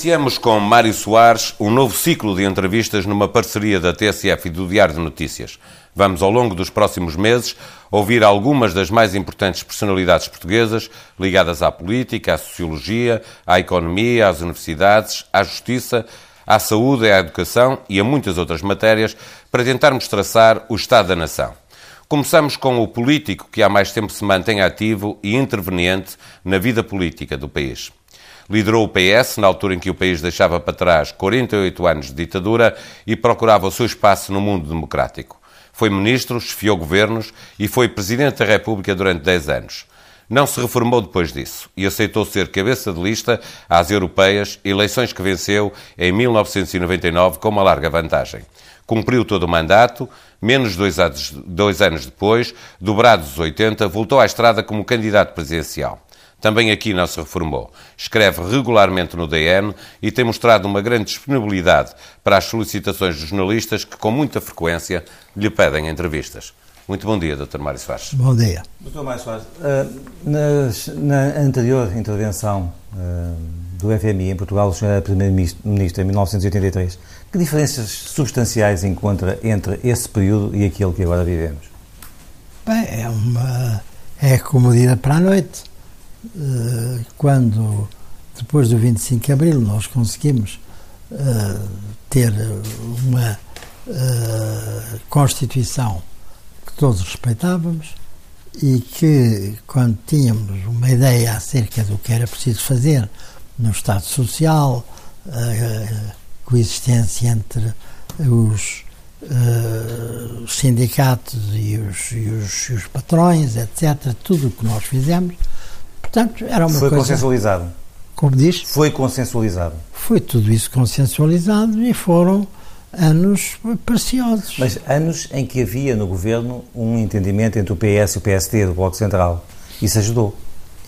Iniciamos com Mário Soares um novo ciclo de entrevistas numa parceria da TSF e do Diário de Notícias. Vamos, ao longo dos próximos meses, ouvir algumas das mais importantes personalidades portuguesas ligadas à política, à sociologia, à economia, às universidades, à justiça, à saúde, à educação e a muitas outras matérias para tentarmos traçar o Estado da Nação. Começamos com o político que há mais tempo se mantém ativo e interveniente na vida política do país. Liderou o PS na altura em que o país deixava para trás 48 anos de ditadura e procurava o seu espaço no mundo democrático. Foi ministro, chefiou governos e foi presidente da República durante 10 anos. Não se reformou depois disso e aceitou ser cabeça de lista às europeias, eleições que venceu em 1999 com uma larga vantagem. Cumpriu todo o mandato, menos dois anos, dois anos depois, dobrados os 80, voltou à estrada como candidato presidencial. Também aqui não se reformou. Escreve regularmente no DN e tem mostrado uma grande disponibilidade para as solicitações dos jornalistas que, com muita frequência, lhe pedem entrevistas. Muito bom dia, Dr. Mário Soares. Bom dia. Dr. Mário Soares, uh, na, na, anterior intervenção uh, do FMI em Portugal, o Sr. era Primeiro-Ministro em 1983, que diferenças substanciais encontra entre esse período e aquele que agora vivemos? Bem, é uma. é como dia para a noite. Eh, quando, depois do 25 de Abril, nós conseguimos uh, ter uma uh, Constituição que todos respeitávamos e que, quando tínhamos uma ideia acerca do que era preciso fazer no Estado Social, a coexistência entre os, os sindicatos e os, e, os, e os patrões, etc., tudo o que nós fizemos, Portanto, era uma Foi coisa... consensualizado? Como diz? Foi consensualizado. Foi tudo isso consensualizado e foram anos preciosos. Mas anos em que havia no governo um entendimento entre o PS e o PSD do Bloco Central. Isso ajudou?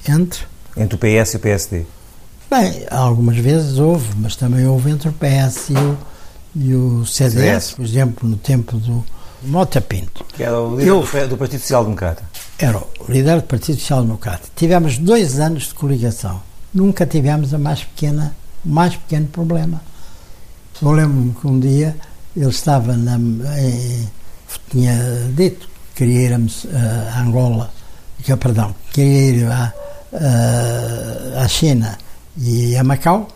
Entre? Entre o PS e o PSD. Bem, algumas vezes houve, mas também houve entre o PS e o, e o CDS, CDS. por exemplo, no tempo do Mota Pinto. Que era o líder Eu, do Partido Social Democrata era o líder do Partido Social Democrata. Tivemos dois anos de coligação. Nunca tivemos a mais pequena, o mais pequeno problema. Eu lembro-me que um dia ele estava na. Em, tinha dito que queria ir a, a Angola, que, perdão, queria ir a, a China e a Macau.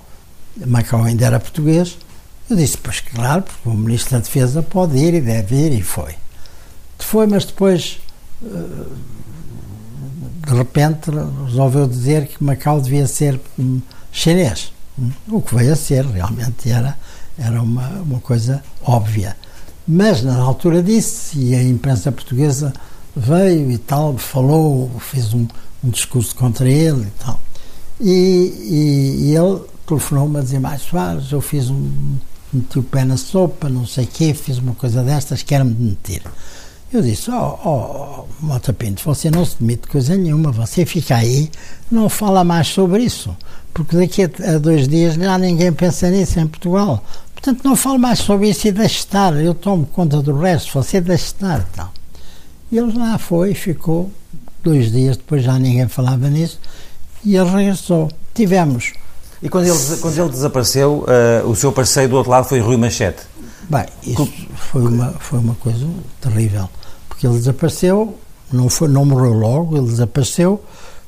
Macau ainda era português. Eu disse, pois claro, porque o Ministro da Defesa pode ir e deve ir, e foi. Foi, mas depois de repente resolveu dizer que Macau devia ser chinês. O que veio a ser, realmente era, era uma, uma coisa óbvia. Mas na altura disse, e a imprensa portuguesa veio e tal, falou, fez um, um discurso contra ele e tal. E, e, e ele telefonou-me a dizer, mais Soares, eu fiz um, meti o pé na sopa, não sei o quê, fiz uma coisa destas, quero-me demitir. Eu disse, ó, oh, oh, Mota Pinto, você não se demite coisa nenhuma, você fica aí, não fala mais sobre isso, porque daqui a, dois dias já ninguém pensa nisso em Portugal. Portanto, não fale mais sobre isso e deixe estar, eu tomo conta do resto, você deixe estar. Então. E ele lá foi, ficou, dois dias depois já ninguém falava nisso, e ele regressou. Tivemos... E quando ele, quando ele desapareceu, uh, o seu parceiro do outro lado foi Rui Machete? Bem, isso foi uma, foi uma coisa terrível, porque ele desapareceu, não, foi, não morreu logo, ele desapareceu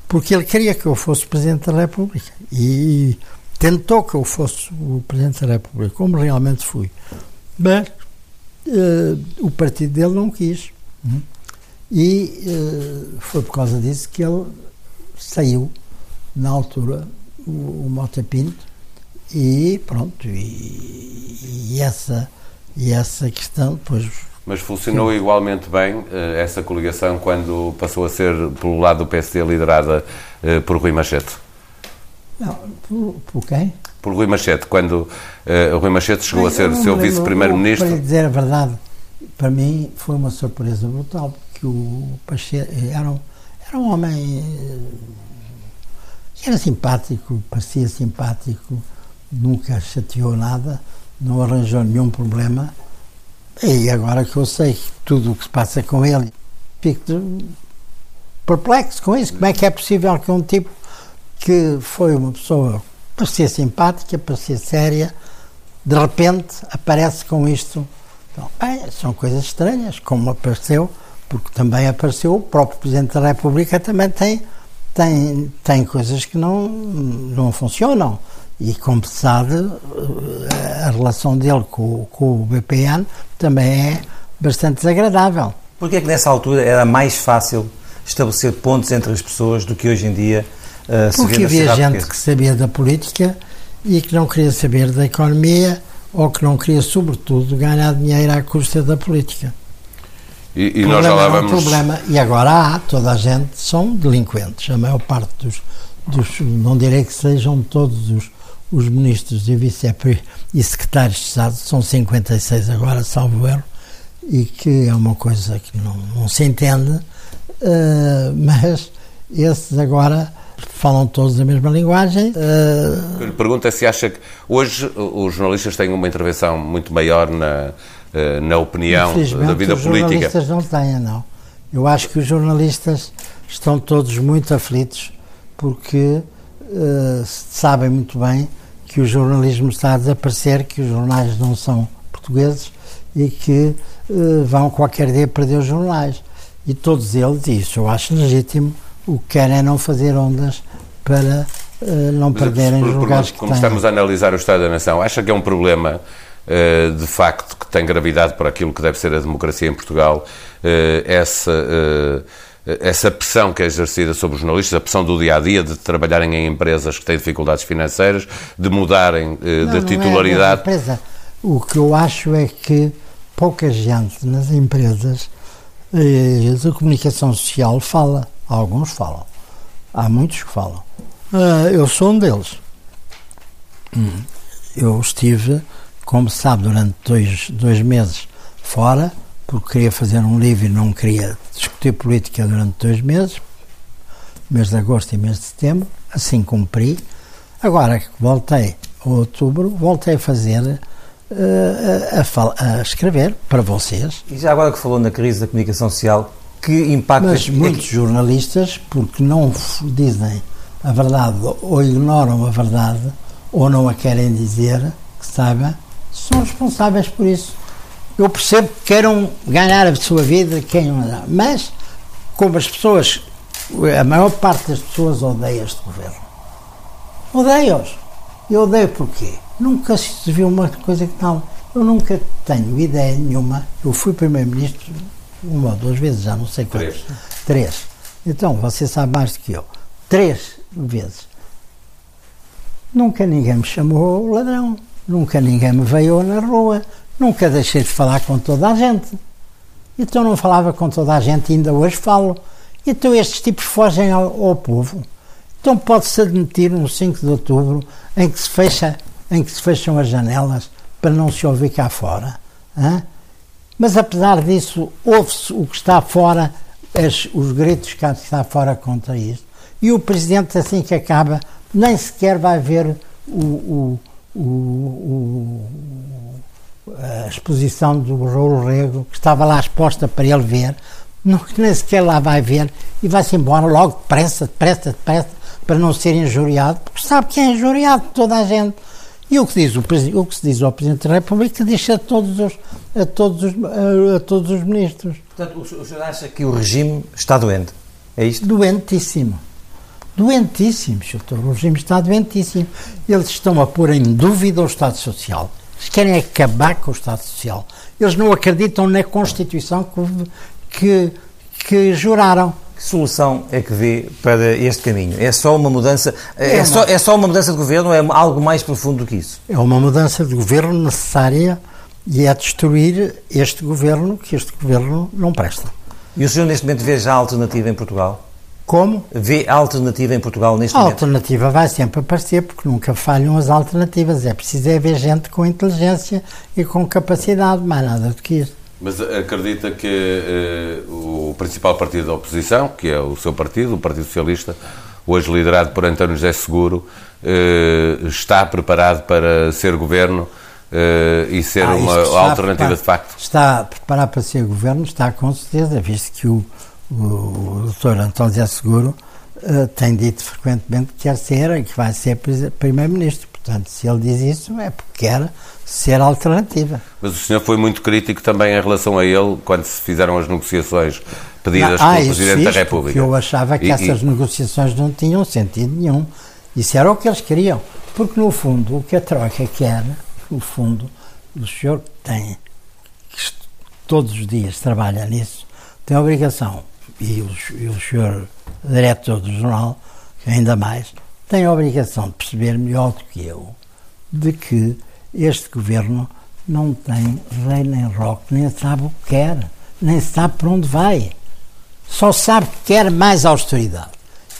porque ele queria que eu fosse Presidente da República e tentou que eu fosse o Presidente da República, como realmente fui. Mas uh, o partido dele não quis. Uhum. E uh, foi por causa disso que ele saiu, na altura, o, o Mota Pinto, e pronto, e, e essa e essa questão depois. Mas funcionou igualmente bem eh, essa coligação quando passou a ser, pelo lado do PSD, liderada eh, por Rui Machete? Não, por, por quem? Por Rui Machete, quando uh, Rui Machete chegou a ser seu vice-primeiro-ministro. Para dizer a verdade, para mim foi uma surpresa brutal, porque o Machete era um, era um homem era simpático, parecia simpático, nunca chateou nada não arranjou nenhum problema. E agora que eu sei tudo o que se passa com ele, fico perplexo com isso. Como é que é possível que um tipo que foi uma pessoa parecia simpática, parecia séria, de repente aparece com isto. Então, é, são coisas estranhas, como apareceu, porque também apareceu o próprio Presidente da República também tem, tem, tem coisas que não, não funcionam. E, como se sabe, a relação dele com, com o BPN também é bastante desagradável. Porquê é que nessa altura era mais fácil estabelecer pontos entre as pessoas do que hoje em dia uh, se Porque havia gente que sabia da política e que não queria saber da economia ou que não queria, sobretudo, ganhar dinheiro à custa da política. E, e nós já lá vamos... problema. E agora há, toda a gente são delinquentes. A maior parte dos, dos não direi que sejam todos os, os ministros e vice e secretários de Estado, são 56 agora, salvo erro, e que é uma coisa que não, não se entende, uh, mas esses agora falam todos a mesma linguagem. Uh... lhe pergunto é se acha que hoje os jornalistas têm uma intervenção muito maior na, na opinião da vida os política. Os jornalistas não têm, não. Eu acho que os jornalistas estão todos muito aflitos porque uh, sabem muito bem que o jornalismo está a desaparecer, que os jornais não são portugueses e que vão qualquer dia perder os jornais. E todos eles, e isso eu acho legítimo, o que querem é não fazer ondas para uh, não Mas, perderem por, os lugares por, Como estamos a analisar o Estado da Nação, acha que é um problema uh, de facto que tem gravidade para aquilo que deve ser a democracia em Portugal, uh, essa essa pressão que é exercida sobre os jornalistas, a pressão do dia a dia de trabalharem em empresas que têm dificuldades financeiras, de mudarem não, de titularidade. Não é empresa. O que eu acho é que pouca gente nas empresas a comunicação social fala. Alguns falam. Há muitos que falam. Uh, eu sou um deles. Hum. Eu estive, como se sabe, durante dois, dois meses fora, porque queria fazer um livro e não queria discutir política durante dois meses, mês de agosto e mês de setembro, assim cumpri. Agora que voltei a outubro, voltei a fazer, uh, a, a, a, escrever para vocês. E já agora que falou na crise da comunicação social, que impacto... Mas muitos jornalistas, porque não dizem a verdade ou ignoram a verdade ou não a querem dizer, que saiba, são responsáveis por isso. Eu percebo que queiram ganhar a sua vida, quem mas como as pessoas, a maior parte das pessoas odeia este governo. Odeia-os. Eu odeio porquê? Nunca se viu uma coisa que não. Eu nunca tenho ideia nenhuma. Eu fui primeiro-ministro uma ou duas vezes, já não sei quantas. Três. Três. Então, você sabe mais do que eu. Três vezes. Nunca ninguém me chamou ladrão. Nunca ninguém me veio na rua. Nunca deixei de falar com toda a gente. Então não falava com toda a gente ainda hoje falo. Então estes tipos fogem ao, ao povo. Então pode-se admitir no 5 de outubro em que se fecha, em que se fecham as janelas para não se ouvir cá fora. Hã? Mas apesar disso, ouve-se o que está fora, as, os gritos que está fora contra isso. E o Presidente, assim que acaba, nem sequer vai ver o, o, o, a exposição do Raul Rego, que estava lá exposta para ele ver, não, nem sequer lá vai ver e vai-se embora logo depressa, depressa, depressa, para não ser injuriado, porque sabe que é injuriado toda a gente. E o que, diz o, o que se diz ao Presidente da República diz a todos os, a todos os, a todos os ministros. Portanto, o senhor acha que o regime está doente? É isto? Doentíssimo. Doentíssimo, doutor. O regime está doentíssimo. Eles estão a pôr em dúvida o Estado Social. Eles querem acabar com o Estado Social. Eles não acreditam na Constituição que, que, que juraram. Que solução é que vê para este caminho? É só uma mudança, é, é, uma, só, é só uma mudança de governo ou é algo mais profundo do que isso? É uma mudança de governo necessária e é destruir este governo, que este governo não presta. E o senhor neste momento vê já a alternativa em Portugal? Como? Vê a alternativa em Portugal neste a momento? A alternativa vai sempre aparecer, porque nunca falham as alternativas. É preciso é ver gente com inteligência e com capacidade, mais nada do que isso. Mas acredita que uh, o principal partido da oposição, que é o seu partido, o Partido Socialista, hoje liderado por António José Seguro, uh, está preparado para ser governo uh, e ser ah, uma alternativa de facto? Está preparado para ser governo, está com certeza, visto que o, o, Dr. António José Seguro uh, tem dito frequentemente que quer ser e que vai ser Primeiro-Ministro. Portanto, se ele diz isso, é porque quer ser alternativa. Mas o senhor foi muito crítico também em relação a ele quando se fizeram as negociações pedidas não, ah, pelo Presidente da República. eu achava que e, essas e... negociações não tinham sentido nenhum. Isso era o que eles queriam. Porque, no fundo, o que a Troika quer, no fundo, o senhor tem, que todos os dias trabalha nisso, tem a obrigação, e o, e o senhor diretor do jornal, ainda mais, tem a obrigação de perceber melhor do que eu de que este governo não tem rei nem roque, nem sabe o que quer, nem sabe para onde vai. Só sabe que quer mais austeridade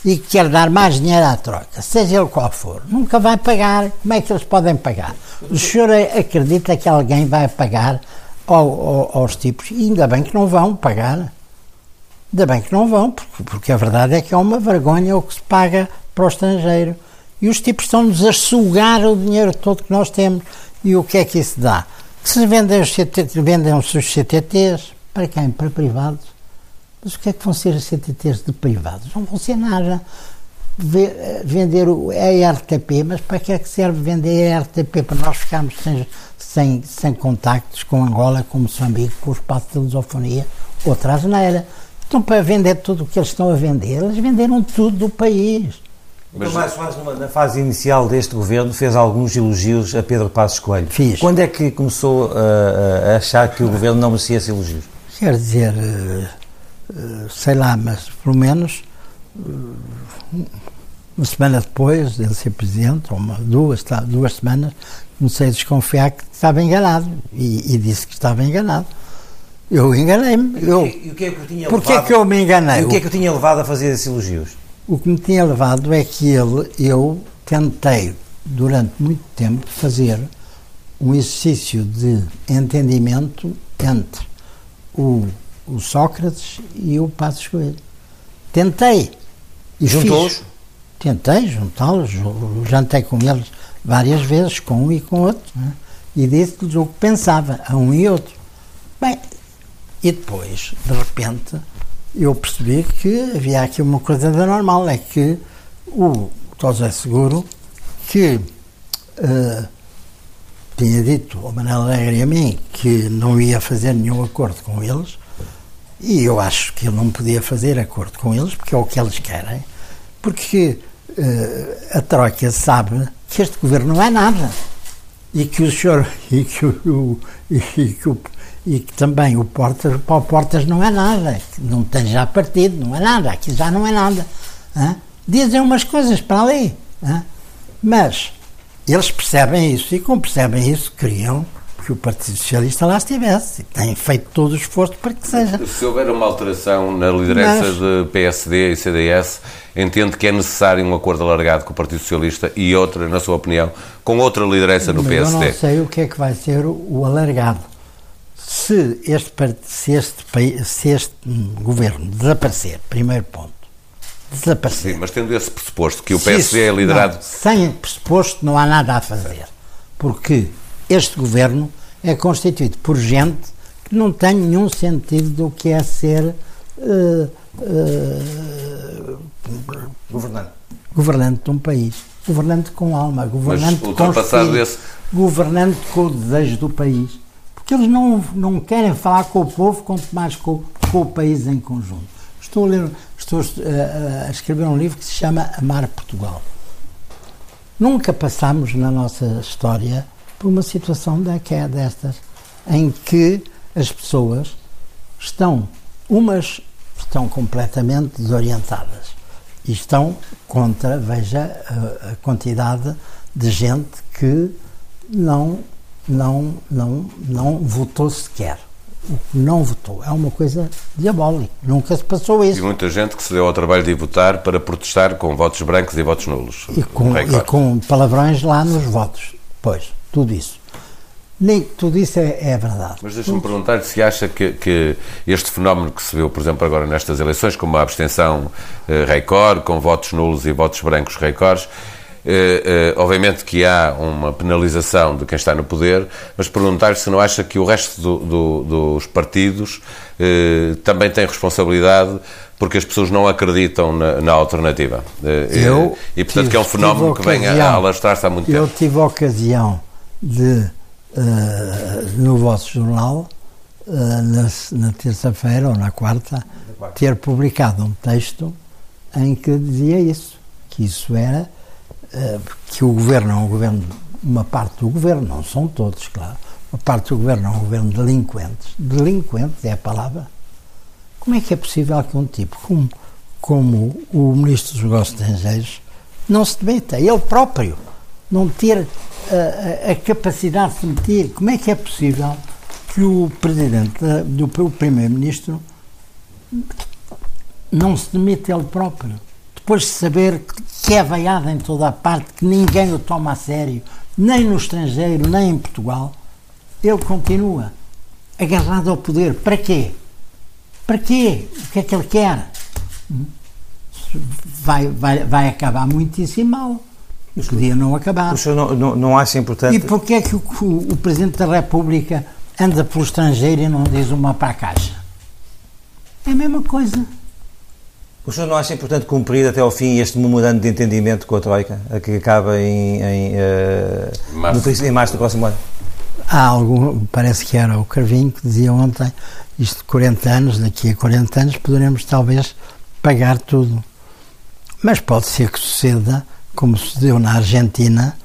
e que quer dar mais dinheiro à troca, seja ele qual for. Nunca vai pagar. Como é que eles podem pagar? O senhor acredita que alguém vai pagar ao, ao, aos tipos? E ainda bem que não vão pagar. Ainda bem que não vão, porque, a verdade é que é uma vergonha o que se paga para o estrangeiro. E os tipos estão-nos a sugar o dinheiro todo que nós temos. E o que é que isso dá? Que se vendem os, CTT, vendem os CTTs, para quem? Para privados. Mas o que é que vão ser os CTTs de privados? Não vão ser nada. Vender a RTP, mas para que é que serve vender a RTP? Para nós ficarmos sem, sem, sem contactos com Angola, com Moçambique, com o espaço de lusofonia, outra asneira. Então, para vender tudo o que eles estão a vender, eles venderam tudo do país. Mas, Tomás Soares, na fase inicial deste governo, fez alguns elogios a Pedro Passos Coelho. Fiz. Quando é que começou a, a achar que o governo não merecia esses elogios? Quer dizer, eh, eh, sei lá, mas pelo menos eh, uma semana depois dele ser presidente, ou uma, duas, duas semanas, comecei a desconfiar que estava enganado e, e disse que estava enganado. Eu enganei-me. Eu... E o que é que eu tinha Porquê levado... que eu me enganei? E o que é que eu tinha levado a fazer esses elogios? O que me tinha levado é que ele, eu tentei durante muito tempo fazer um exercício de entendimento entre o, o Sócrates e o Passos Coelho. Tentei. E Juntou-os? Tentei juntá-los, jantei com eles várias vezes, com um e com outro, né? e disse-lhes o que pensava, a um e outro. Bem, e depois, de repente, eu percebi que havia aqui uma coisa da normal, é que o José Seguro, que uh, tinha dito ao Manel Alegre e a mim que não ia fazer nenhum acordo com eles, e eu acho que ele não podia fazer acordo com eles, porque é o que eles querem, porque uh, a Troika sabe que este governo não é nada, e que o senhor, e que o, e que o e que também o Portas, para o Portas não é nada, não tem já partido, não é nada, aqui já não é nada. Hein? Dizem umas coisas para ali, hein? mas eles percebem isso e, como percebem isso, criam que o Partido Socialista lá estivesse. E têm feito todo o esforço para que seja. Se houver uma alteração na liderança Mas, de PSD e CDS, entende que é necessário um acordo alargado com o Partido Socialista e outra, na sua opinião, com outra liderança no PSD? Eu não sei o que é que vai ser o alargado se este, se este, se este governo desaparecer, primeiro ponto, desaparecer. Sim, mas tendo esse pressuposto que o PSD é liderado. Não, sem pressuposto não há nada a fazer. Porque este governo é constituído por gente que não tem nenhum sentido do que é ser uh, uh, governante. governante de um país. Governante com alma, governante com espírito, esse... governante com o desejo do país que eles não, não querem falar com o povo, quanto mais com, com o país em conjunto. Estou a, ler, estou a, a escrever um livro que se chama Amar Portugal. Nunca passamos na nossa história por uma situação é destas, em que as pessoas estão, umas estão completamente desorientadas e estão contra, veja, a, a quantidade de gente que não não, não, não votou sequer. O que não votou é uma coisa diabólica. Nunca se passou isso. E muita gente que se deu ao trabalho de votar para protestar com votos brancos e votos nulos. E com, e com palavrões lá nos votos. Pois, tudo isso. Nem tudo isso é, é verdade. Mas deixa-me perguntar se acha que, que, este fenómeno que se viu, por exemplo, agora nestas eleições, como a abstenção eh, Record, com votos nulos e votos brancos Records, uh, obviamente que há uma penalização de quem está no poder, mas perguntar se não acha que o resto do, do, dos partidos uh, também tem responsabilidade porque as pessoas não acreditam na, na alternativa. Eu e, portanto, tive, que é um fenómeno que vem a alastrar-se há muito eu tempo. Eu tive a ocasião de, uh, no vosso jornal, uh, na, na terça-feira ou na quarta, ter publicado um texto em que dizia isso, que isso era, que o governo é um governo, uma parte do governo, não são todos, claro, uma parte do governo é um governo de delinquentes. Delinquentes é a palavra. Como é que é possível que um tipo como, como o Ministro dos Negócios Estrangeiros não se demeta, ele próprio, não ter a, a, a capacidade de se meter? Como é que é possível que o Presidente, do, o Primeiro-Ministro, não se demite ele próprio? Depois de saber que é veiado em toda a parte, que ninguém o toma a sério, nem no estrangeiro, nem em Portugal, ele continua agarrado ao poder. Para quê? Para quê? O que é que ele quer? Vai, vai, vai acabar muitíssimo mal. Podia não acabar. O senhor não, não, não acha importante. E porquê é que o, o, o, Presidente da República anda pelo estrangeiro e não diz uma para a caixa? É a mesma coisa. O senhor não acha importante cumprir até ao fim este memorando de entendimento com a Troika, que acaba em, em, uh, março. No, em março do próximo ano? há algum, parece que era o Carvinho que dizia ontem, isto de 40 anos, daqui a 40 anos poderemos talvez pagar tudo. Mas pode ser que suceda, como sucedeu na Argentina,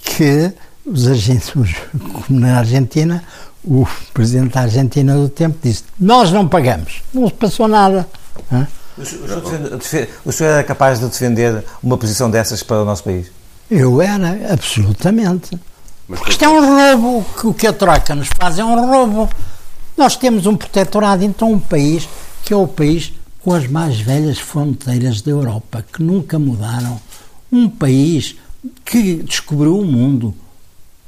que os argentinos, como na Argentina, o presidente da Argentina do tempo disse: Nós não pagamos, não se passou nada. O senhor, o senhor era capaz de defender uma posição dessas para o nosso país? Eu era, absolutamente. Mas Isto é um roubo. O que a Troika nos faz é um roubo. Nós temos um protetorado, então um país que é o país com as mais velhas fronteiras da Europa, que nunca mudaram. Um país que descobriu o mundo,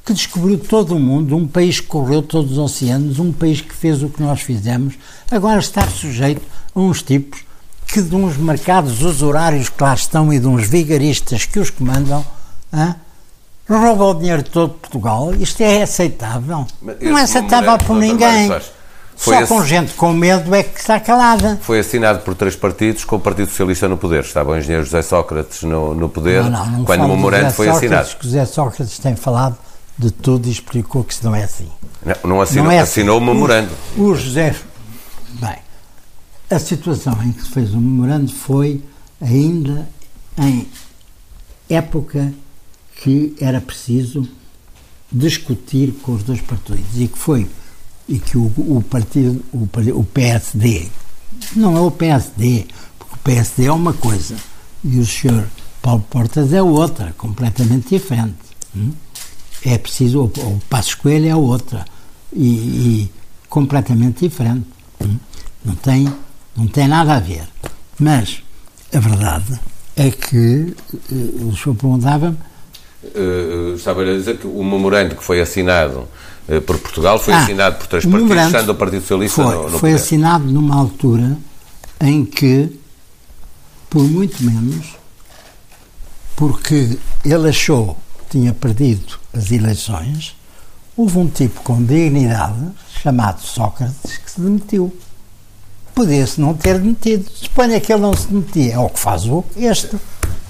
que descobriu todo o mundo, um país que correu todos os oceanos, um país que fez o que nós fizemos, agora está sujeito a uns tipos que de uns mercados usurários que lá estão e de uns vigaristas que os comandam, hein, rouba o dinheiro todo de Portugal. Isto é aceitável. não é aceitável por ninguém. Só com gente com medo é que está calada. Foi assinado por três partidos, com o Partido Socialista no poder. Estava o engenheiro José Sócrates no, no poder, não, não, não quando o memorando foi Sócrates, assinado. Que José Sócrates tem falado de tudo e explicou que isso não é assim. Não, não assinou, não é assinou assim. o memorando. O, o José. Bem, a situação em que se fez o memorando foi ainda em época que era preciso discutir com os dois partidos e que foi e que o, o partido o, o PSD não é o PSD porque o PSD é uma coisa e o senhor Paulo Portas é outra completamente diferente hum? é preciso o, o Passos Coelho é outra e, e completamente diferente hum? não tem não tem nada a ver mas a verdade é que eh, o senhor perguntava-me uh, estava a dizer que o memorando que foi assinado uh, por Portugal foi ah, assinado por três partidos, estando o Partido Socialista foi, no, no Foi poder. assinado numa altura em que, por muito menos, porque ele achou que tinha perdido as eleições, houve um tipo com dignidade, chamado Sócrates, que se demitiu. Podia-se não ter demitido. Suponha que ele não se demitia. É o que faz o este.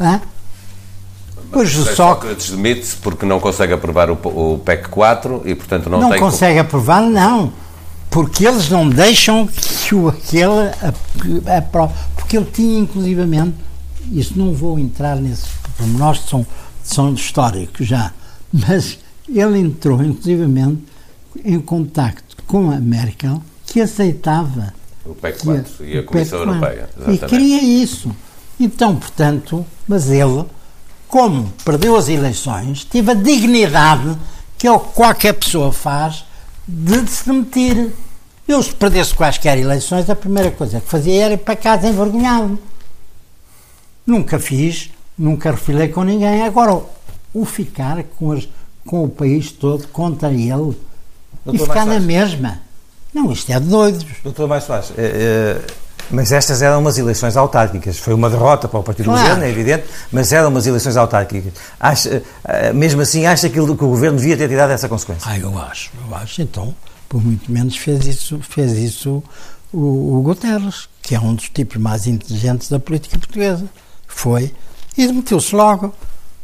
Hein? Pois o Sócrates demite-se porque não consegue aprovar o, o PEC 4 e, portanto, não, não tem... Não consegue aprovar, não. Porque eles não deixam que o, aquele aprove. Porque ele tinha, inclusivamente, isso não vou entrar nesse pormenores que são, são históricos já, mas ele entrou, inclusivamente, em contacto com a Merkel, que aceitava o PEC 4 que, e a Comissão Europeia. Exatamente. E queria isso. Então, portanto, mas ele como perdeu as eleições, teve a dignidade que é o que qualquer pessoa faz de se demitir. Eu, se perdesse quaisquer eleições, a primeira coisa que fazia era ir para casa envergonhado. Nunca fiz, nunca refilei com ninguém. Agora, o ficar com, as, com o país todo contra ele Doutor e ficar na mesma. Não, isto é de doidos. Doutor Mais Soares, é, é mas estas eram umas eleições autárquicas. Foi uma derrota para o Partido claro. do Governo, é evidente, mas eram umas eleições autárquicas. Acha, eh, mesmo assim, acha que o Governo devia ter tirado essa consequência? Ah, eu acho, eu acho. Então, por muito menos fez isso, fez isso o, o Guterres, que é um dos tipos mais inteligentes da política portuguesa. Foi e demitiu-se logo.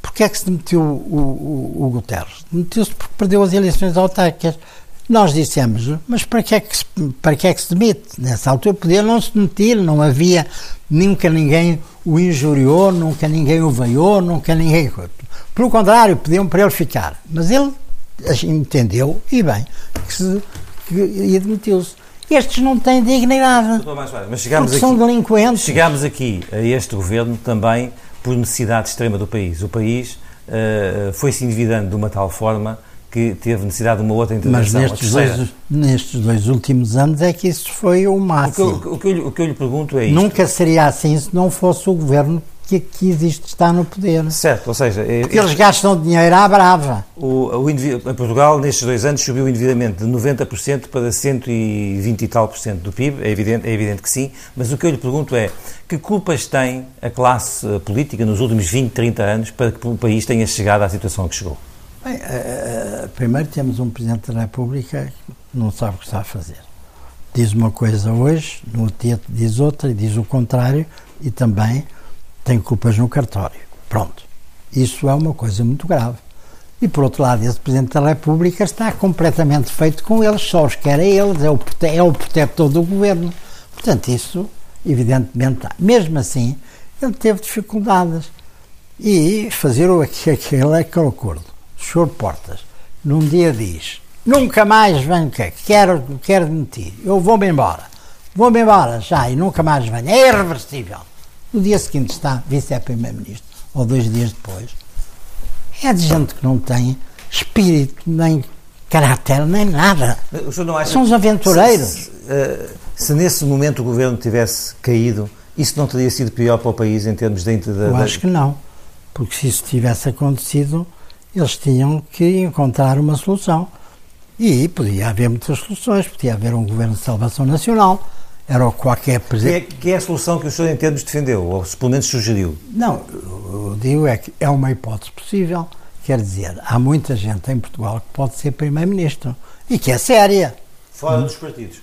Porquê é que se demitiu o, o, o Guterres? Demitiu-se porque perdeu as eleições autárquicas. Nós dissemos, mas para que, é que se, para que é que se demite? Nessa altura podia não se demitir, não havia, nunca ninguém o injuriou, nunca ninguém o veiou, nunca ninguém. Pelo contrário, pediam para ele ficar. Mas ele entendeu, e bem, que, se, que e demitiu-se. Estes não têm dignidade. Mas chegámos aqui, são delinquentes. Chegámos aqui a este governo também por necessidade extrema do país. O país uh, foi se endividando de uma tal forma que teve necessidade de uma outra intervenção. Mas nestes, dois, nestes dois últimos anos é que isso foi o máximo. O que, eu, o que, eu, o que eu lhe pergunto é isto. Nunca seria assim se não fosse o governo que aqui existe está no poder. Certo, ou seja... É, Porque eles gastam dinheiro à brava. O, o em Portugal, nestes dois anos, subiu o endividamento de 90% para 120 e tal por cento do PIB, é evidente, é evidente que sim, mas o que eu lhe pergunto é, que culpas tem a classe política nos últimos 20, 30 anos para que o país tenha chegado à situação que chegou? Bem, uh, primeiro temos um Presidente da República que não sabe o que está a fazer. Diz uma coisa hoje, no outro dia diz outra, e diz o contrário, e também tem culpas no cartório. Pronto. Isso é uma coisa muito grave. E, por outro lado, esse Presidente da República está completamente feito com eles, só os quer a eles, é o, é o protetor do governo. Portanto, isso, evidentemente. Mesmo assim, ele teve dificuldades. E fazer aquele, aquele acordo. Senhor Portas, num dia diz: Nunca mais venho, quero, quero demitir, eu vou-me embora. Vou-me embora já e nunca mais venho. É irreversível. No dia seguinte está vice-primeiro-ministro, ou dois dias depois. É de gente que não tem espírito, nem caráter, nem nada. São os aventureiros. Se, se, uh, se, nesse momento o governo tivesse caído, isso não teria sido pior para o país em termos de. de Eu acho que não. Porque se isso tivesse acontecido, eles tinham que encontrar uma solução. E podia haver muitas soluções. Podia haver um governo de salvação nacional era o qualquer presidente. Que, é, que é, a solução que o senhor, em termos, defendeu, ou se pelo menos sugeriu? Não, eu digo é que é uma hipótese possível. Quer dizer, há muita gente em Portugal que pode ser primeiro-ministro e que é séria. Fora hum? dos partidos?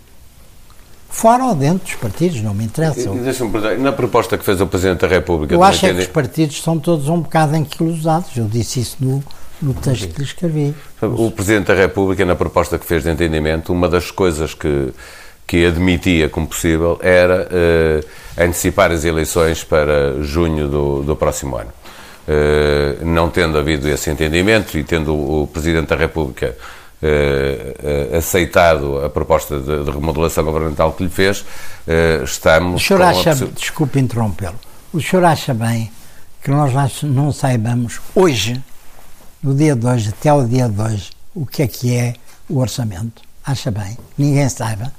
Fora ou dentro dos partidos, não me interessa. me na proposta que fez o Presidente da República... Eu acho é que os partidos são todos um bocado anquilosados. Eu disse isso no, no texto que lhe escrevi. O Presidente da República, na proposta que fez de entendimento, uma das coisas que que admitia como possível era uh, antecipar as eleições para junho do, do próximo ano. Uh, não tendo havido esse entendimento e tendo o Presidente da República uh, aceitado a proposta de, de, remodelação governamental que lhe fez, estamos. O senhor acha, a... desculpe interrompê-lo, o senhor acha bem que nós não saibamos hoje, no dia de hoje, até o dia de hoje, o que é que é o orçamento? Acha bem? Ninguém saiba?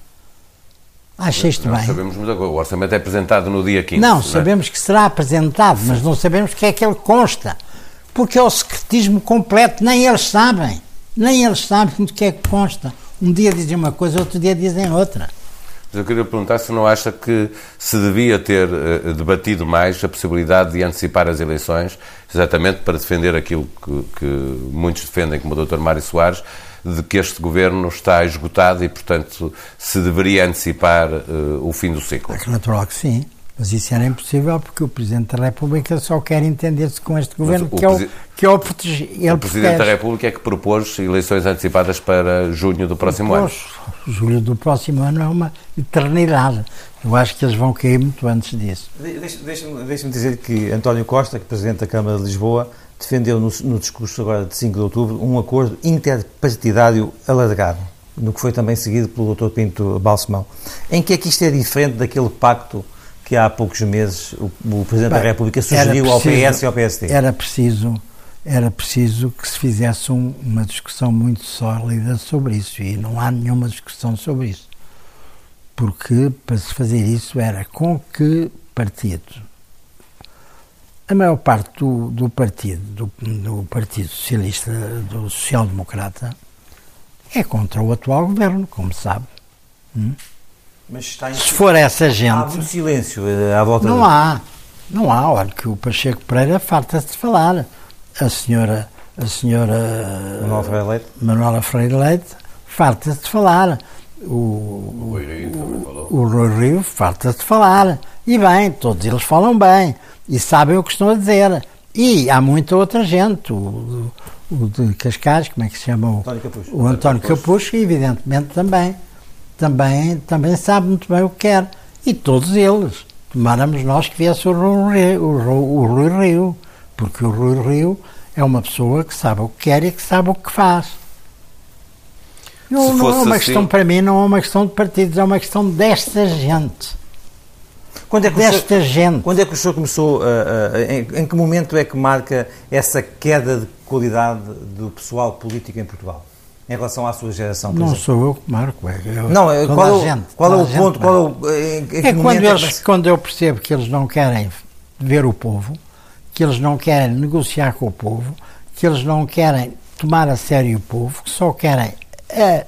Acha isto bem? sabemos muita coisa. O orçamento é apresentado no dia 15. Não, não é? sabemos que será apresentado, mas não sabemos o que é que ele consta. Porque é o secretismo completo, nem eles sabem. Nem eles sabem do que é que consta. Um dia dizem uma coisa, outro dia dizem outra. Mas eu queria perguntar se não acha que se devia ter uh, debatido mais a possibilidade de antecipar as eleições, exatamente para defender aquilo que, que muitos defendem, como o Dr. Mário Soares, de que este governo está esgotado e, portanto, se deveria antecipar uh, o fim do ciclo? É natural que sim. Mas isso era impossível porque o Presidente da República só quer entender-se com este governo, que, é o, que é o proteger. O Presidente da República é que propôs eleições antecipadas para junho do próximo propôs. ano. Julho do próximo ano é uma eternidade. Eu acho que eles vão cair muito antes disso. Deixa-me deixa dizer que António Costa, que é Presidente da Câmara de Lisboa, defendeu no, no, discurso agora de 5 de outubro um acordo interpartidário alargado, no que foi também seguido pelo Dr. Pinto Balsemão. Em que é que isto é diferente daquele pacto que há poucos meses o, o Presidente Bem, da República sugeriu preciso, ao PS e ao PSD? Era preciso, era preciso que se fizesse um, uma discussão muito sólida sobre isso e não há nenhuma discussão sobre isso. Porque para se fazer isso era com que partido a maior parte do, do partido, do, do, Partido Socialista, do Social Democrata, é contra o atual governo, como sabe. Hum? Se for essa gente. Há um silêncio eh, à volta. Não há. Não há. Olha que o Pacheco Pereira farta-se de falar. A senhora. A senhora. Manuela Freire Leite. Manuela Freire Leite farta-se de falar. o, o, Rui Rio também falou. O Rui Rio farta-se de falar. E bem, todos eles falam bem e sabem o que estão a dizer. E há muita outra gente, o, o de Cascais, como é que se chama? O António Capucho. O António Capucho, evidentemente também, também, também sabe muito bem o que quer. E todos eles. Tomáramos nós que viesse o Rui, Rio, o, o Rui Rio, porque o Rui Rio é uma pessoa que sabe o que quer e que sabe o que faz. Não, não é uma assim... questão para mim, não é uma questão de partidos, é uma questão desta gente. Quando é que desta senhor, gente. Quando é que o senhor começou, uh, uh, em, em, que momento é que marca essa queda de qualidade do pessoal político em Portugal? Em relação à sua geração? Não exemplo? sou eu que marco, é eu, Não, é, qual, é, gente, qual é o ponto? Qual é, é quando, eles, é que... quando eu percebo que eles não querem ver o povo, que eles não querem negociar com o povo, que eles não querem tomar a sério o povo, que só querem a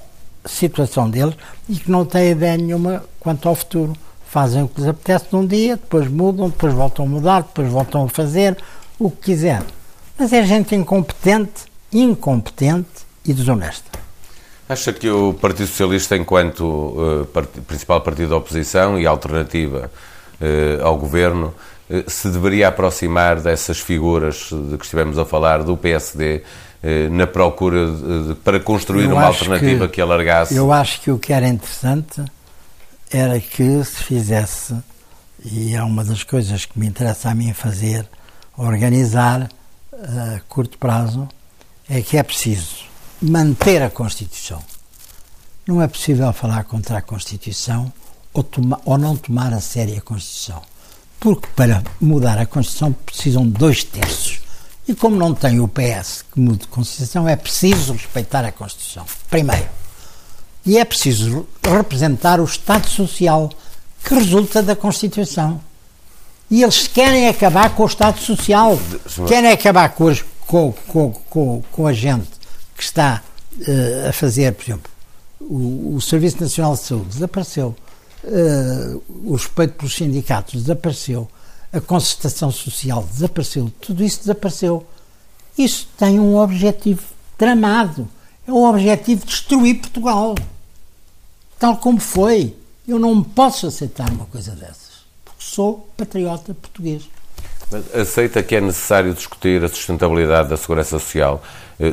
situação deles e que não têm ideia nenhuma quanto ao futuro. Fazem o que lhes apetece num dia, depois mudam, depois voltam a mudar, depois voltam a fazer o que quiser. Mas é gente incompetente, incompetente e desonesta. Acha que o Partido Socialista, enquanto uh, part principal partido da oposição e alternativa uh, ao governo, uh, se deveria aproximar dessas figuras de que estivemos a falar, do PSD, na procura de, para construir eu uma alternativa que, que alargasse? Eu acho que o que era interessante era que se fizesse, e é uma das coisas que me interessa a mim fazer, organizar a curto prazo, é que é preciso manter a Constituição. Não é possível falar contra a Constituição ou, toma, ou não tomar a sério a Constituição. Porque para mudar a Constituição precisam de dois terços. E como não tem o PS que mude a Constituição, é preciso respeitar a Constituição. Primeiro. E é preciso representar o Estado Social que resulta da Constituição. E eles querem acabar com o Estado Social. Querem acabar com, as, com, com, com, com a gente que está uh, a fazer, por exemplo, o, o, Serviço Nacional de Saúde desapareceu, uh, o respeito pelos sindicatos desapareceu, a concertação social desapareceu, tudo isso desapareceu. Isso tem um objetivo tramado. É o objetivo de destruir Portugal. Tal como foi. Eu não posso aceitar uma coisa dessas. Porque sou patriota português. Aceita que é necessário discutir a sustentabilidade da segurança social,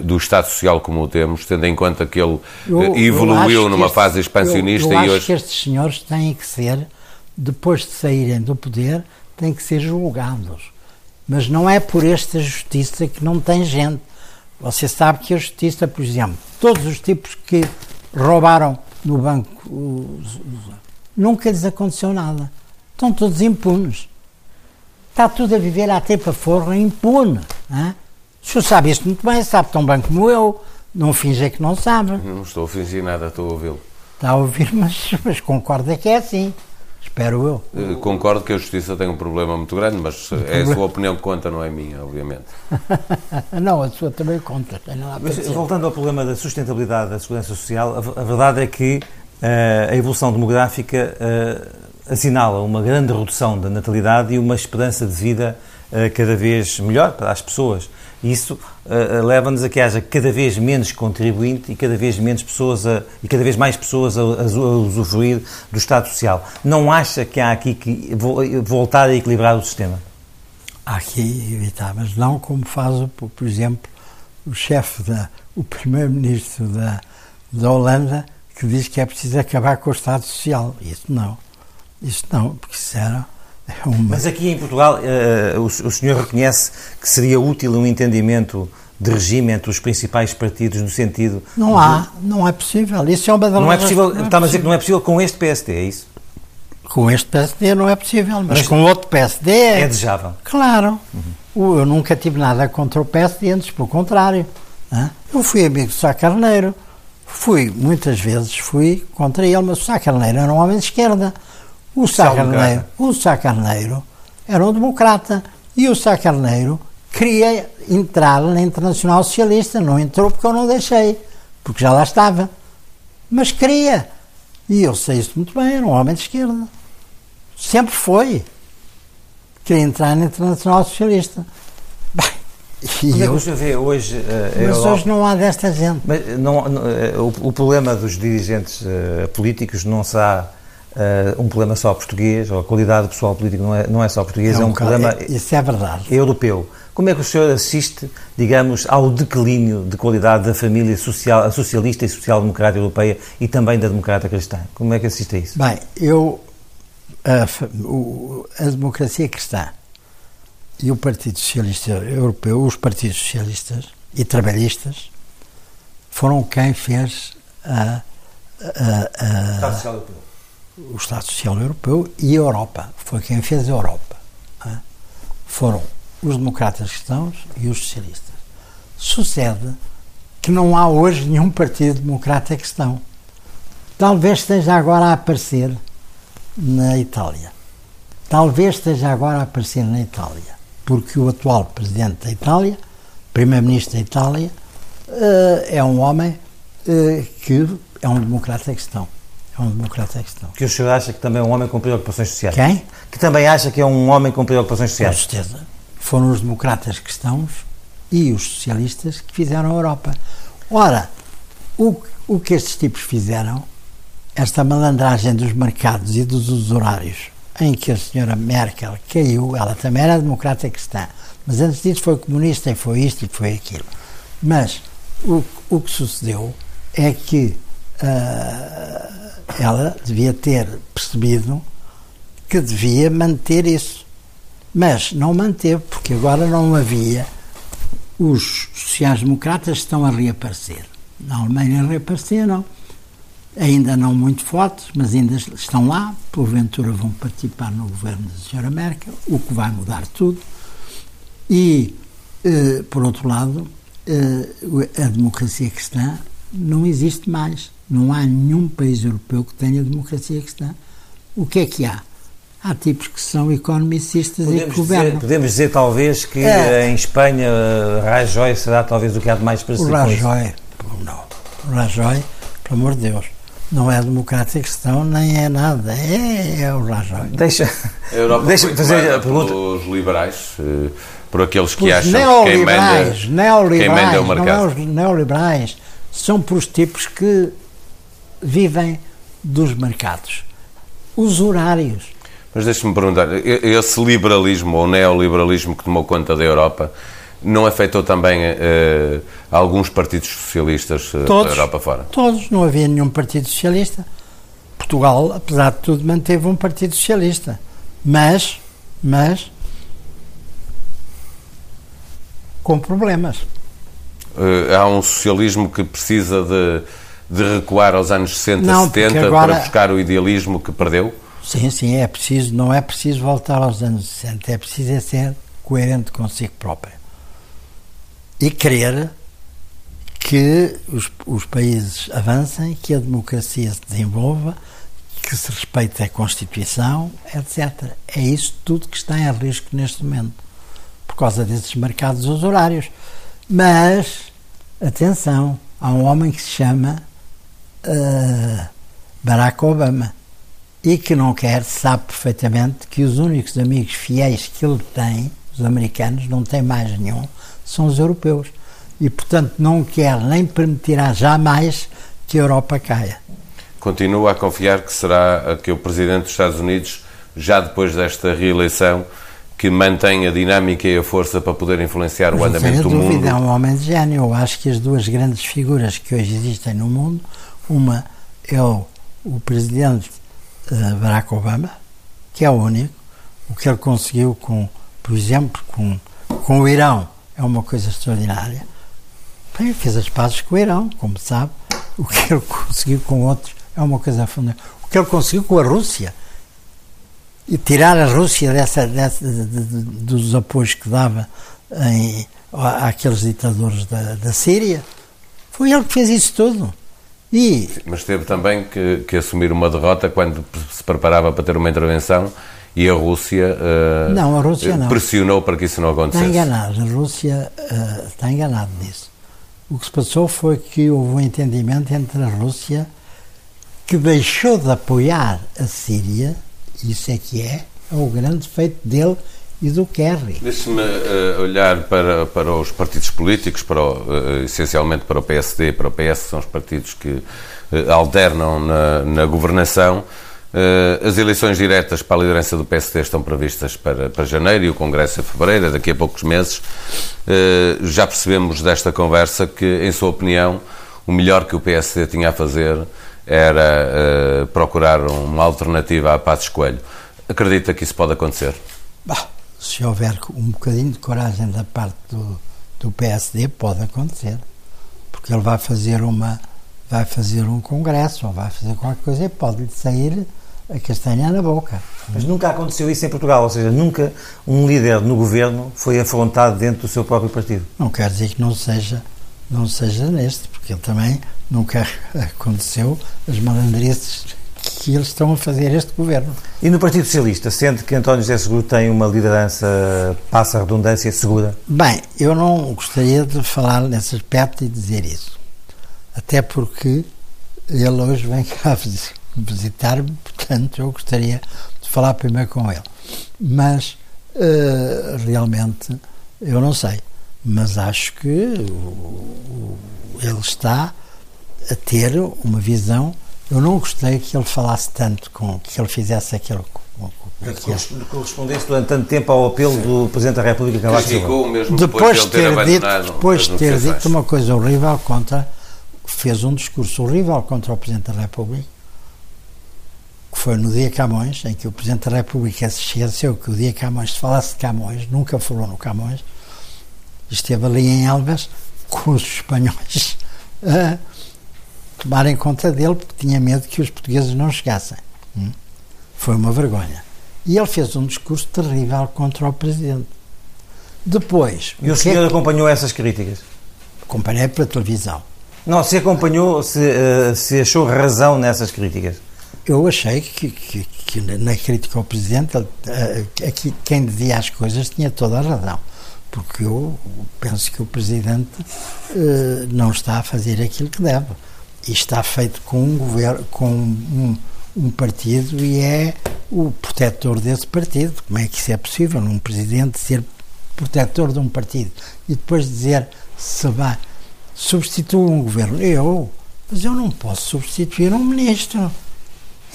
do Estado Social como o temos, tendo em conta que ele eu, eh, evoluiu numa este, fase expansionista eu, eu e acho hoje. que estes senhores têm que ser, depois de saírem do poder, têm que ser julgados. Mas não é por esta justiça que não tem gente. Você sabe que a justiça, por exemplo, todos os tipos que roubaram no banco, nunca lhes aconteceu nada. Estão todos impunes. Está tudo a viver à tempo forra impune. Hein? O senhor sabe isso muito bem, sabe tão bem como eu. Não finge que não sabe. Não estou a fingir nada, estou a ouvi-lo. Está a ouvir, mas, mas concorda que é assim. Espero eu. Uh, concordo que a Justiça tem um problema muito grande, mas um é a sua opinião que conta, não é minha, obviamente. não, a sua também conta. Mas, voltando ao problema da sustentabilidade da segurança social, a, a verdade é que uh, a evolução demográfica uh, assinala uma grande redução da natalidade e uma esperança de vida uh, cada vez melhor para as pessoas. Isso uh, leva-nos a que haja cada vez menos contribuinte e cada vez menos pessoas a, e cada vez mais pessoas a, a, usufruir do Estado Social. Não acha que há aqui que voltar a equilibrar o sistema? Há que evitar, mas não como faz, por exemplo, o chefe da, o primeiro-ministro da, da Holanda, que diz que é preciso acabar com o Estado Social. Isso não. Isso não, porque isso era uma... Mas aqui em Portugal, uh, o, o senhor reconhece que seria útil um entendimento de regime entre os principais partidos no sentido... Não há, não é possível. Isso é uma Não é possível, não é está a dizer que não é possível com este PSD, é isso? Com este PSD não é possível, mas, mas com outro PSD é... É desejável. Claro. Uhum. Eu nunca tive nada contra o PSD, antes pelo contrário. Eu fui amigo do Sá Carneiro, fui, muitas vezes fui contra ele, mas o Sá Carneiro era um homem de esquerda. O Sá Carneiro, o Sá Carneiro era um democrata e o Sá Carneiro queria entrar na Internacional Socialista, não entrou porque eu não deixei, porque já lá estava. Mas queria. E eu sei isso muito bem, era um homem de esquerda. Sempre foi. Queria entrar na Internacional Socialista. Bem, E Como é que o senhor vê hoje uh, Mas Europa? hoje não há desta gente. Mas não, não, uh, o, o, problema dos dirigentes uh, políticos não será um problema só português, ou a qualidade do pessoal político não é, não é só português, é um, é um problema é, isso é verdade. europeu. Como é que o senhor assiste, digamos, ao declínio de qualidade da família social, socialista e social-democrata europeia e também da democrata cristã? Como é que assiste a isso? Bem, eu. A, a democracia cristã e o Partido Socialista Europeu, os partidos socialistas e trabalhistas, foram quem fez a, a, a, o Estado Social Europeu e a Europa. Foi quem fez a Europa. Foram os democratas cristãos e os socialistas. Sucede que não há hoje nenhum partido democrata cristão. Talvez esteja agora a aparecer na Itália. Talvez esteja agora a aparecer na Itália, porque o atual presidente da Itália, primeiro-ministro da Itália, eh, é um homem eh, que é um democrata cristão. É um democrata cristão. Que o senhor acha que também é um homem com preocupações sociais? Quem? Que também acha que é um homem com preocupações sociais? Com certeza foram os democratas cristãos e os socialistas que fizeram a Europa. Ora, o, o que estes tipos fizeram, esta malandragem dos mercados e dos horários, em que a senhora Merkel caiu, ela também era democrata cristã, mas antes disso foi comunista e foi isto e foi aquilo. Mas o, o que sucedeu é que uh, ela devia ter percebido que devia manter isso. Mas não manteve, porque agora não havia. Os sociais-democratas estão a reaparecer. Na Alemanha reapareceram, ainda não muito fortes, mas ainda estão lá. Porventura vão participar no governo da senhora Merkel, o que vai mudar tudo. E, eh, por outro lado, eh, a democracia cristã não existe mais. Não há nenhum país europeu que tenha democracia cristã. O que é que há? há tipos que são economicistas podemos e que governam. Dizer, podemos dizer, talvez, que é. em Espanha Rajoy será talvez o que há de mais parecido O Rajoy, não. O Rajoy, pelo amor de Deus, não é democrata cristão, nem é nada. É, é o Rajoy. Deixa, a Europa deixa fazer a pergunta. pelos liberais, eh, por aqueles que acham que quem manda, neoliberais, quem manda é o mercado. Não é os neoliberais, são por os tipos que vivem dos mercados. Os horários mas deixe-me perguntar, esse liberalismo ou neoliberalismo que tomou conta da Europa não afetou também uh, alguns partidos socialistas uh, todos, da Europa fora? Todos, não havia nenhum partido socialista. Portugal, apesar de tudo, manteve um partido socialista. Mas, mas, com problemas. Uh, há um socialismo que precisa de, de recuar aos anos 60, não, 70 agora... para buscar o idealismo que perdeu? Sim, sim, é preciso, não é preciso voltar aos anos 60, é preciso é ser coerente consigo próprio. E querer que os, os países avancem, que a democracia se desenvolva, que se respeite a Constituição, etc. É isso tudo que está em risco neste momento, por causa desses mercados horários. Mas, atenção, há um homem que se chama uh, Barack Obama e que não quer, sabe perfeitamente que os únicos amigos fiéis que ele tem, os americanos, não tem mais nenhum, são os europeus. E, portanto, não quer nem permitirá jamais que a Europa caia. Continua a confiar que será que o Presidente dos Estados Unidos, já depois desta reeleição, que mantém a dinâmica e a força para poder influenciar Mas o andamento do dúvida, mundo? É um homem de gênio. Eu acho que as duas grandes figuras que hoje existem no mundo, uma é o, o Presidente uh, Barack Obama, que é o único. O que ele conseguiu com, por exemplo, com, com o Irão é uma coisa extraordinária. Bem, fez as pazes com o Irão, como sabe. O que ele conseguiu com outros é uma coisa fundamental. O que ele conseguiu com a Rússia e tirar a Rússia dessa, dessa de, de, dos apoios que dava em, àqueles ditadores da, da Síria, foi ele que fez isso tudo. E... Mas teve também que, que, assumir uma derrota quando se preparava para ter uma intervenção e a Rússia, uh, não, a Rússia não. pressionou para que isso não acontecesse. Está enganado, a Rússia uh, está enganado nisso. O que se passou foi que houve um entendimento entre a Rússia que deixou de apoiar a Síria, isso é que é, é o grande feito dele e do Kerry. Deixe-me uh, olhar para, para os partidos políticos, para o, uh, essencialmente para o PSD e para o PS, são os partidos que uh, alternam na, na governação. as eleições diretas para a liderança do PSD estão previstas para, para janeiro e o Congresso é fevereiro, daqui a poucos meses. já percebemos desta conversa que, em sua opinião, o melhor que o PSD tinha a fazer era procurar uma alternativa a Passos Coelho. Acredita que isso pode acontecer? Bah se houver um bocadinho de coragem da parte do, do PSD, pode acontecer. Porque ele vai fazer uma vai fazer um congresso ou vai fazer qualquer coisa e pode-lhe sair a castanha na boca. Mas nunca aconteceu isso em Portugal, ou seja, nunca um líder no governo foi afrontado dentro do seu próprio partido. Não quer dizer que não seja, não seja neste, porque ele também nunca aconteceu as malandrices que eles estão a fazer este governo. E no Partido Socialista, sente que António José Seguro tem uma liderança, passa a redundância, segura? Bem, eu não gostaria de falar nesse aspecto e dizer isso. Até porque ele hoje vem cá visitar-me, portanto eu gostaria de falar primeiro com ele. Mas uh, realmente eu não sei. Mas acho que o, o, ele está a ter uma visão eu não gostei que ele falasse tanto, com que ele fizesse aquilo. Que correspondesse durante tanto tempo ao apelo do Presidente da República Cavaco Silva. mesmo depois, de ter, ter dito, depois de ter dito uma coisa horrível contra, fez um discurso horrível contra o Presidente da República, que foi no dia Camões, em que o Presidente da República se esqueceu que o dia Camões, se falasse de Camões, nunca falou no Camões, esteve ali em Elvas com os espanhóis. Uh, tomarem conta dele porque tinha medo que os portugueses não chegassem. Hum? Foi uma vergonha. E ele fez um discurso terrível contra o presidente. Depois. E o, o senhor é que... acompanhou essas críticas? Acompanhei pela televisão. Não, se acompanhou, se, uh, se achou razão nessas críticas? Eu achei que, que, que na crítica ao Presidente, uh, aqui, quem dizia as coisas tinha toda a razão. Porque eu penso que o Presidente uh, não está a fazer aquilo que deve e está feito com um governo, com um, um, partido e é o protetor desse partido. Como é que isso é possível? Um presidente ser protetor de um partido e depois dizer se vai substituir um governo. Eu, mas eu não posso substituir um ministro.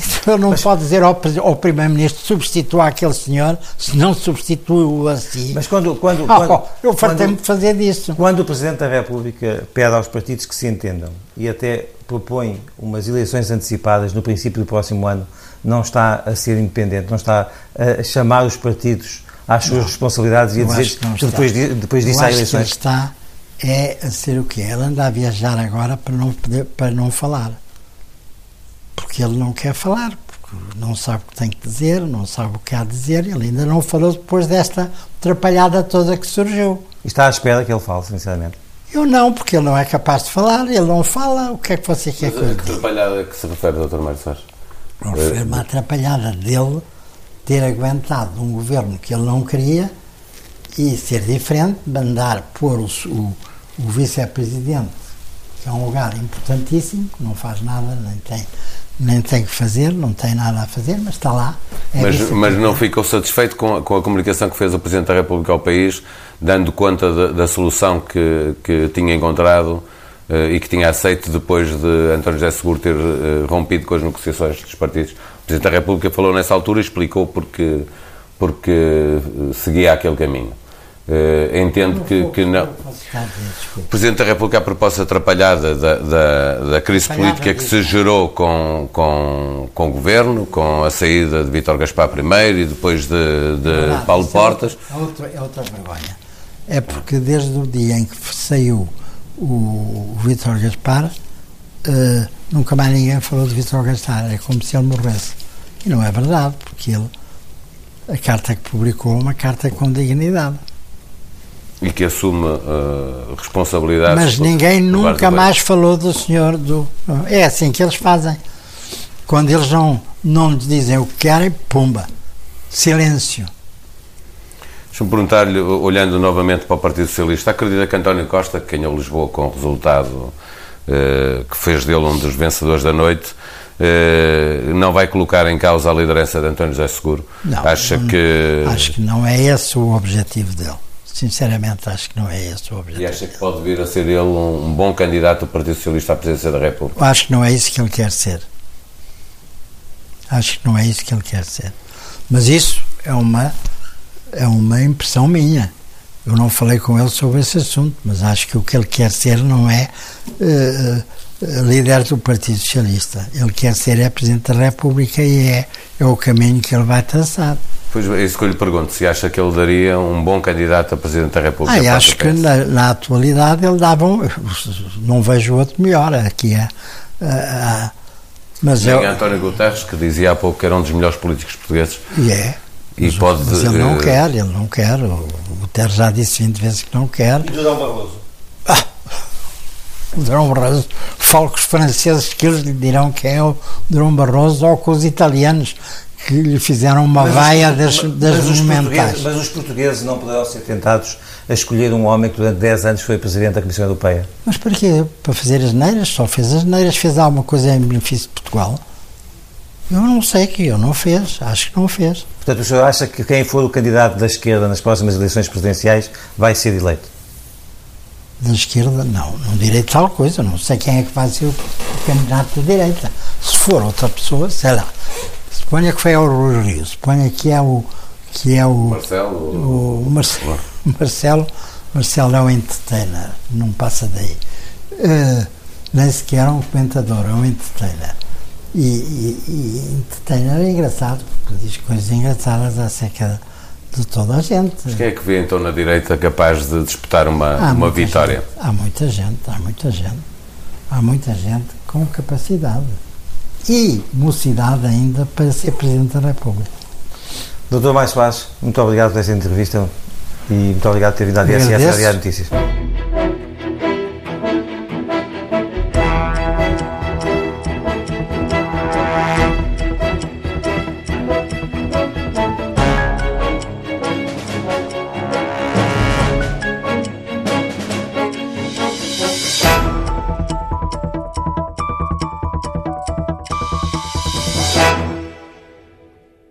Então não mas, pode dizer ao, ao Primeiro-Ministro substitua aquele senhor se não substitui-o assim. Mas quando. quando, ah, quando eu fartei-me de fazer disso. Quando o Presidente da República pede aos partidos que se entendam e até propõe umas eleições antecipadas no princípio do próximo ano, não está a ser independente, não está a chamar os partidos às suas não, responsabilidades e a dizer que, que depois, depois disso há eleições. Que está é a ser o quê? Ele anda a viajar agora para não, poder, para não falar. Porque ele não quer falar, porque não sabe o que tem que dizer, não sabe o que há a dizer, ele ainda não falou depois desta atrapalhada toda que surgiu. E está à espera que ele fale, sinceramente? Eu não, porque ele não é capaz de falar, ele não fala, o que é que você quer que eu diga? Que atrapalhada que se refere, Dr. Mário Soares? Refere uma atrapalhada dele ter aguentado um governo que ele não queria e ser diferente, mandar pôr o, o, o vice-presidente, que é um lugar importantíssimo, que não faz nada, nem tem, nem tem que fazer, não tem nada a fazer, mas está lá. É mas, mas não ficou satisfeito com a, com a comunicação que fez o Presidente da República ao país dando conta da, da solução que, que tinha encontrado uh, e que tinha aceito depois de António José Seguro ter uh, rompido com as negociações dos partidos. O Presidente da República falou nessa altura e explicou porque, porque eh, seguia aquele caminho. Uh, entendo que, que não. O Presidente da República, a proposta atrapalhada da, da, da crise política que se gerou com, com, com o governo, com a saída de Vítor Gaspar primeiro e depois de, de Paulo é Portas. É outra, é outra vergonha é porque desde o dia em que saiu o, o Vítor Gaspar, uh, nunca mais ninguém falou de Vítor Gaspar, é como se ele morresse. E não é verdade, porque ele, a carta que publicou é uma carta com dignidade. E que assume uh, responsabilidade. Mas ninguém nunca mais falou do senhor do. É assim que eles fazem. Quando eles não, não dizem o que querem, pumba. Silêncio. Deixa-me perguntar-lhe, olhando novamente para o Partido Socialista, acredita que António Costa, que ganhou Lisboa com o resultado eh, que fez dele um dos vencedores da noite, Uh, não vai colocar em causa a liderança de António José Seguro? Não, Acha não, que... Acho que não é esse o objetivo dele. Sinceramente, acho que não é esse o objetivo. E acha que pode vir a ser ele um, bom candidato do Partido Socialista à presidência da República? Acho que não é isso que ele quer ser. Acho que não é isso que ele quer ser. Mas isso é uma, é uma impressão minha. Eu não falei com ele sobre esse assunto, mas acho que o que ele quer ser não é uh, líder do Partido Socialista. Ele quer ser é Presidente da República e é, é o caminho que ele vai traçar. Pois é isso que eu lhe pergunto, se acha que ele daria um bom candidato a Presidente da República? Ah, acho que na, na, atualidade ele dava um, não vejo outro melhor aqui é, mas eu, António Guterres que dizia há pouco que era um dos melhores políticos portugueses e é e mas, pode, mas ele não uh, quer, ele não quer o Guterres já disse 20 vezes que não quer e Durão Barroso? Ah, o Durão Barroso falo com os franceses que eles lhe dirão que é o Durão Barroso ou com os italianos que lhe fizeram uma mas vaia os, das, das mas monumentais. Os mas os portugueses não poderão ser tentados a escolher um homem que durante 10 anos foi Presidente da Comissão Europeia. Mas para quê? Para fazer as neiras? Só fez as neiras, fez alguma coisa em benefício de Portugal? Eu não sei que eu não fez, acho que não fez. Portanto, o senhor acha que quem for o candidato da esquerda nas próximas eleições presidenciais vai ser eleito? Da esquerda, não. Não direi tal coisa, não sei quem é que vai ser o candidato da direita. Se for outra pessoa, sei lá. Suponha que foi o Rui Rio, suponha que é o. Que é o Marcelo. O, Marcelo, Marcelo. Marcelo é um entertainer, não passa daí. Uh, nem sequer é um comentador, é um entertainer. E, e, e entertainer é engraçado, porque diz coisas engraçadas acerca de toda a gente. Mas quem é que vê então na direita capaz de disputar uma, uma vitória? Gente, há muita gente, há muita gente. Há muita gente com capacidade e mocidade ainda para ser Presidente da República. Doutor Mais Soares, muito obrigado por esta entrevista e muito obrigado por ter vindo à DSF à Notícias.